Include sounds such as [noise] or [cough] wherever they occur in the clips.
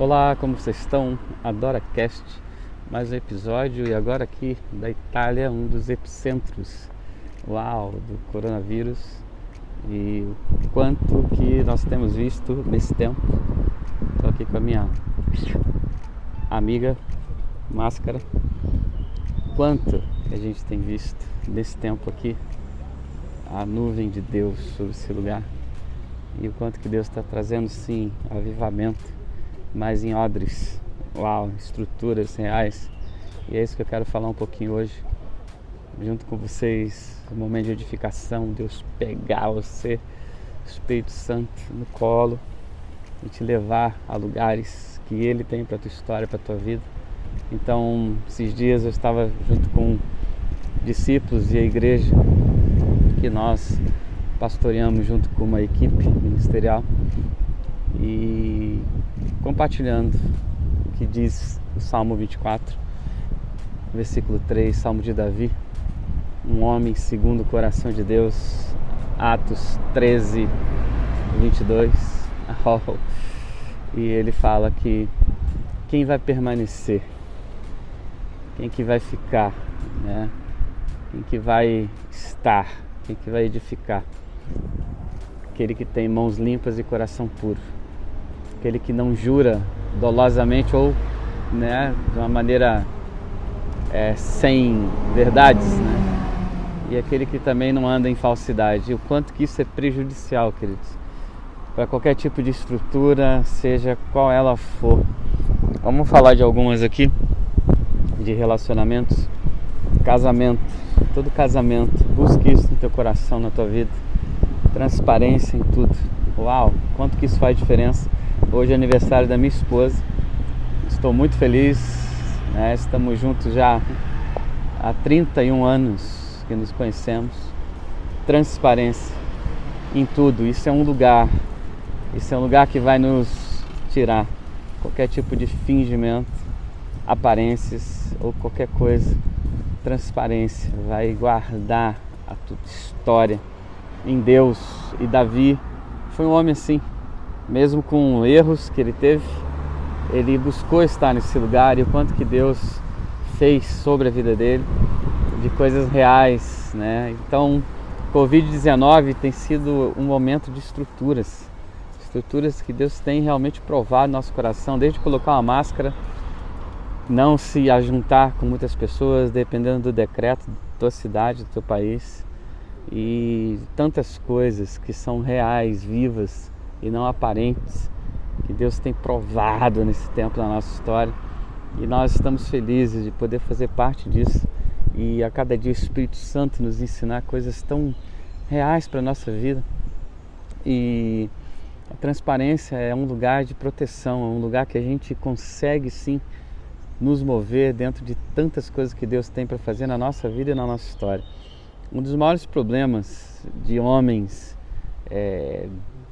Olá, como vocês estão? AdoraCast, mais um episódio e agora aqui da Itália, um dos epicentros, uau, do coronavírus e o quanto que nós temos visto nesse tempo. Estou aqui com a minha amiga Máscara. Quanto que a gente tem visto nesse tempo aqui a nuvem de Deus sobre esse lugar e o quanto que Deus está trazendo sim avivamento mais em odres, uau, estruturas reais. E é isso que eu quero falar um pouquinho hoje, junto com vocês, um momento de edificação, Deus pegar você, Espírito Santo, no colo e te levar a lugares que Ele tem para tua história, para tua vida. Então, esses dias eu estava junto com discípulos e a igreja que nós pastoreamos junto com uma equipe ministerial e compartilhando o que diz o Salmo 24, versículo 3, Salmo de Davi, um homem segundo o coração de Deus, Atos 13, 22. [laughs] Oh, e ele fala que quem vai permanecer, quem que vai ficar, né? quem que vai estar, quem que vai edificar, aquele que tem mãos limpas e coração puro aquele que não jura dolosamente ou né, de uma maneira é, sem verdades, né? e aquele que também não anda em falsidade. O quanto que isso é prejudicial, queridos, para qualquer tipo de estrutura, seja qual ela for. Vamos falar de algumas aqui, de relacionamentos, casamento, todo casamento, busque isso no teu coração, na tua vida, transparência em tudo. Uau, quanto que isso faz diferença Hoje é aniversário da minha esposa. Estou muito feliz. Né? Estamos juntos já há 31 anos que nos conhecemos. Transparência em tudo. Isso é um lugar. Isso é um lugar que vai nos tirar qualquer tipo de fingimento, aparências ou qualquer coisa. Transparência vai guardar a tua história em Deus. E Davi foi um homem assim mesmo com erros que ele teve, ele buscou estar nesse lugar e o quanto que Deus fez sobre a vida dele, de coisas reais, né? Então, Covid-19 tem sido um momento de estruturas, estruturas que Deus tem realmente provado no nosso coração, desde colocar uma máscara, não se ajuntar com muitas pessoas, dependendo do decreto da tua cidade, do teu país, e tantas coisas que são reais, vivas, e não aparentes, que Deus tem provado nesse tempo da nossa história. E nós estamos felizes de poder fazer parte disso e a cada dia o Espírito Santo nos ensinar coisas tão reais para a nossa vida. E a transparência é um lugar de proteção, é um lugar que a gente consegue sim nos mover dentro de tantas coisas que Deus tem para fazer na nossa vida e na nossa história. Um dos maiores problemas de homens é,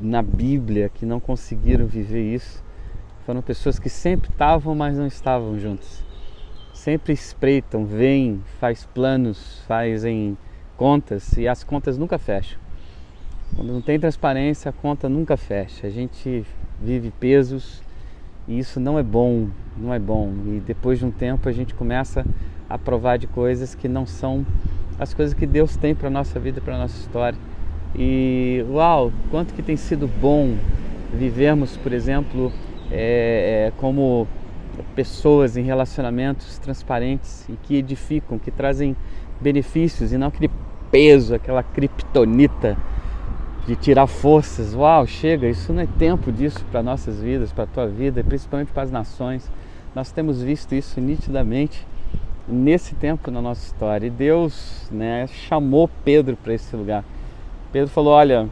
na Bíblia que não conseguiram viver isso foram pessoas que sempre estavam, mas não estavam juntos. Sempre espreitam, veem, faz planos, fazem contas e as contas nunca fecham. Quando não tem transparência, a conta nunca fecha. A gente vive pesos e isso não é bom, não é bom. E depois de um tempo a gente começa a provar de coisas que não são as coisas que Deus tem para nossa vida, para nossa história. E uau, quanto que tem sido bom vivermos, por exemplo, é, é, como pessoas em relacionamentos transparentes e que edificam, que trazem benefícios e não aquele peso, aquela criptonita de tirar forças. Uau, chega, isso não é tempo disso para nossas vidas, para a tua vida, principalmente para as nações. Nós temos visto isso nitidamente nesse tempo na nossa história. E Deus né, chamou Pedro para esse lugar. Pedro falou: Olha,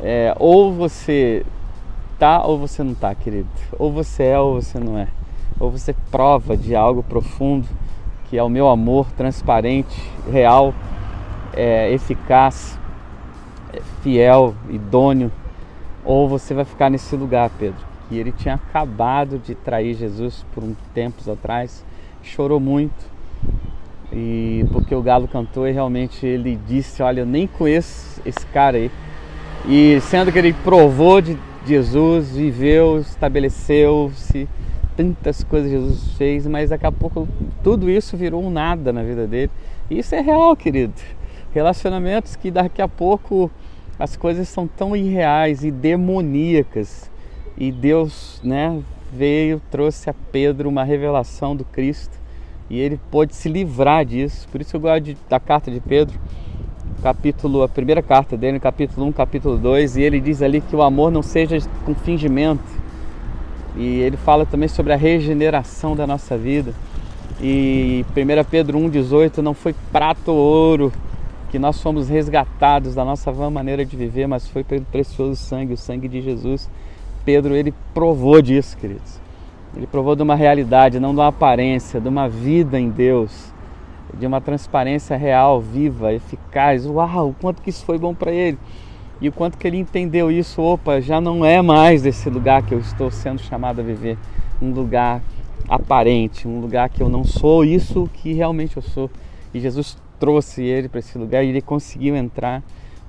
é, ou você tá ou você não tá, querido. Ou você é ou você não é. Ou você prova de algo profundo, que é o meu amor transparente, real, é, eficaz, é, fiel, idôneo. Ou você vai ficar nesse lugar, Pedro. E ele tinha acabado de trair Jesus por um tempos atrás, chorou muito e porque o galo cantou e realmente ele disse, olha, eu nem conheço esse cara aí. E sendo que ele provou de Jesus viveu, estabeleceu-se, tantas coisas Jesus fez, mas daqui a pouco tudo isso virou um nada na vida dele. E isso é real, querido. Relacionamentos que daqui a pouco as coisas são tão irreais e demoníacas. E Deus, né, veio, trouxe a Pedro uma revelação do Cristo e ele pôde se livrar disso. Por isso eu gosto de, da carta de Pedro, capítulo, a primeira carta dele, capítulo 1, capítulo 2, e ele diz ali que o amor não seja com fingimento. E ele fala também sobre a regeneração da nossa vida. E 1 Pedro 1,18 não foi prata ou ouro que nós fomos resgatados da nossa vã maneira de viver, mas foi pelo precioso sangue, o sangue de Jesus. Pedro ele provou disso, queridos. Ele provou de uma realidade, não de uma aparência, de uma vida em Deus, de uma transparência real, viva, eficaz. Uau, o quanto que isso foi bom para ele. E o quanto que ele entendeu isso, opa, já não é mais esse lugar que eu estou sendo chamado a viver, um lugar aparente, um lugar que eu não sou isso que realmente eu sou. E Jesus trouxe ele para esse lugar e ele conseguiu entrar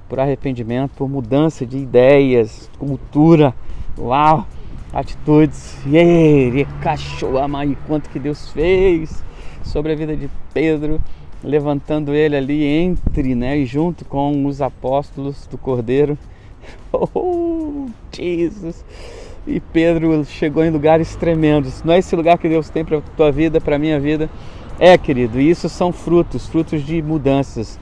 por arrependimento, por mudança de ideias, cultura. Uau! Atitudes. E ele cachou a mãe, quanto que Deus fez sobre a vida de Pedro, levantando ele ali entre, né, e junto com os apóstolos do Cordeiro. [laughs] Oh, Jesus! E Pedro chegou em lugares tremendos. Não é esse lugar que Deus tem para tua vida, para minha vida? É, querido, e isso são frutos, frutos de mudanças.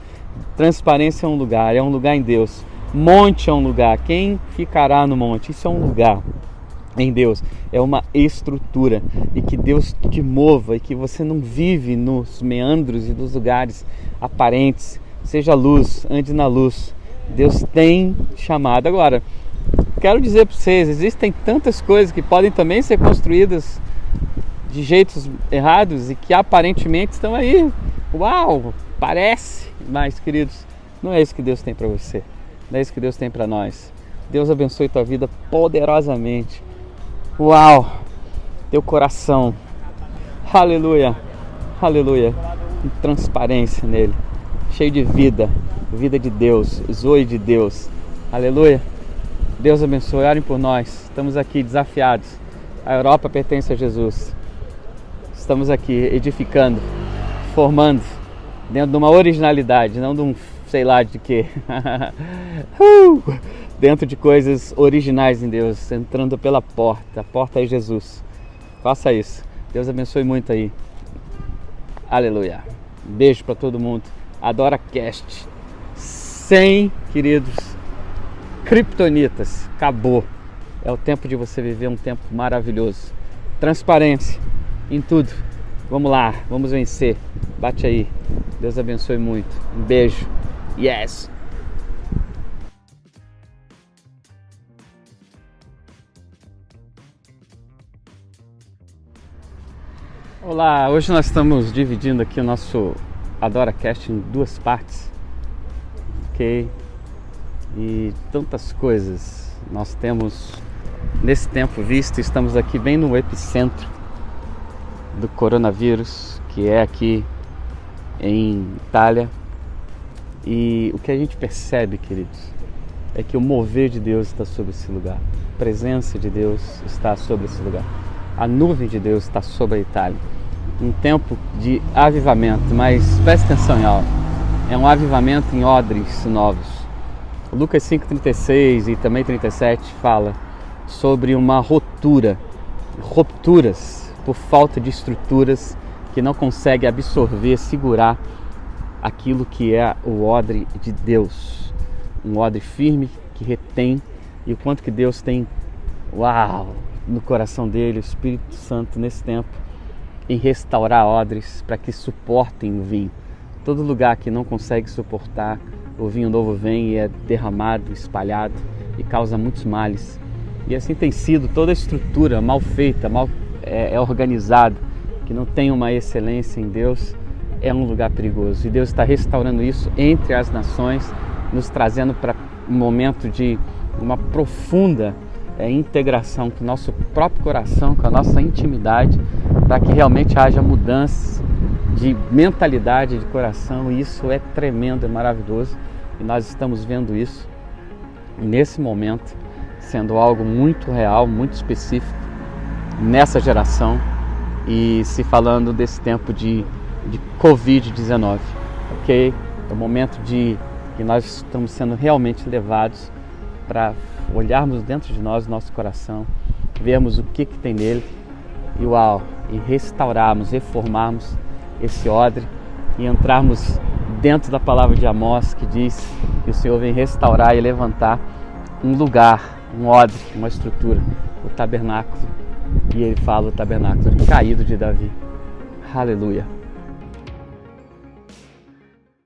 Transparência é um lugar, é um lugar em Deus. Monte é um lugar. Quem ficará no monte? Isso é um lugar em Deus é uma estrutura e que Deus te mova e que você não vive nos meandros e nos lugares aparentes. Seja luz, ande na luz. Deus tem chamado. Agora, quero dizer para vocês: existem tantas coisas que podem também ser construídas de jeitos errados e que aparentemente estão aí. Uau, parece, mas queridos, não é isso que Deus tem para você. Não é isso que Deus tem para nós. Deus abençoe tua vida poderosamente. Uau! Teu coração. Aleluia. Aleluia. Transparência nele. Cheio de vida. Vida de Deus. Zoe de Deus. Aleluia. Deus abençoe. Orem por nós. Estamos aqui desafiados. A Europa pertence a Jesus. Estamos aqui edificando, formando, dentro de uma originalidade, não de um sei lá de quê. [laughs] uh! Dentro de coisas originais em Deus, entrando pela porta. A porta é Jesus. Faça isso. Deus abençoe muito aí. Aleluia. Beijo para todo mundo. Adora Cast. 100, queridos, kryptonitas. Acabou. É o tempo de você viver um tempo maravilhoso. Transparência em tudo. Vamos lá, vamos vencer. Bate aí. Deus abençoe muito. Um beijo. Yes. Olá, hoje nós estamos dividindo aqui o nosso AdoraCast em duas partes, ok? E tantas coisas nós temos nesse tempo visto, estamos aqui bem no epicentro do coronavírus, que é aqui em Itália. E o que a gente percebe, queridos, é que o mover de Deus está sobre esse lugar, a presença de Deus está sobre esse lugar, a nuvem de Deus está sobre a Itália um tempo de avivamento, mas preste atenção em algo. É um avivamento em odres novos. Lucas 5:36 e também 37 fala sobre uma ruptura, rupturas por falta de estruturas que não consegue absorver, segurar aquilo que é o odre de Deus. Um odre firme que retém e o quanto que Deus tem, uau, no coração dele, o Espírito Santo nesse tempo em restaurar odres para que suportem o vinho. Todo lugar que não consegue suportar, o vinho novo vem e é derramado, espalhado e causa muitos males. E assim tem sido toda a estrutura mal feita, mal é, é organizada, que não tem uma excelência em Deus, é um lugar perigoso. E Deus está restaurando isso entre as nações, nos trazendo para um momento de uma profunda é, integração com o nosso próprio coração, com a nossa intimidade, para que realmente haja mudança de mentalidade, de coração. E isso é tremendo, é maravilhoso. E nós estamos vendo isso nesse momento sendo algo muito real, muito específico nessa geração e se falando desse tempo de, de Covid-19, ok? É o momento de que nós estamos sendo realmente levados para olharmos dentro de nós, nosso coração, vermos o que, que tem nele e uau, e restaurarmos, reformarmos esse odre e entrarmos dentro da palavra de Amós que diz que o Senhor vem restaurar e levantar um lugar, um odre, uma estrutura, o tabernáculo. E ele fala o tabernáculo caído de Davi. Aleluia.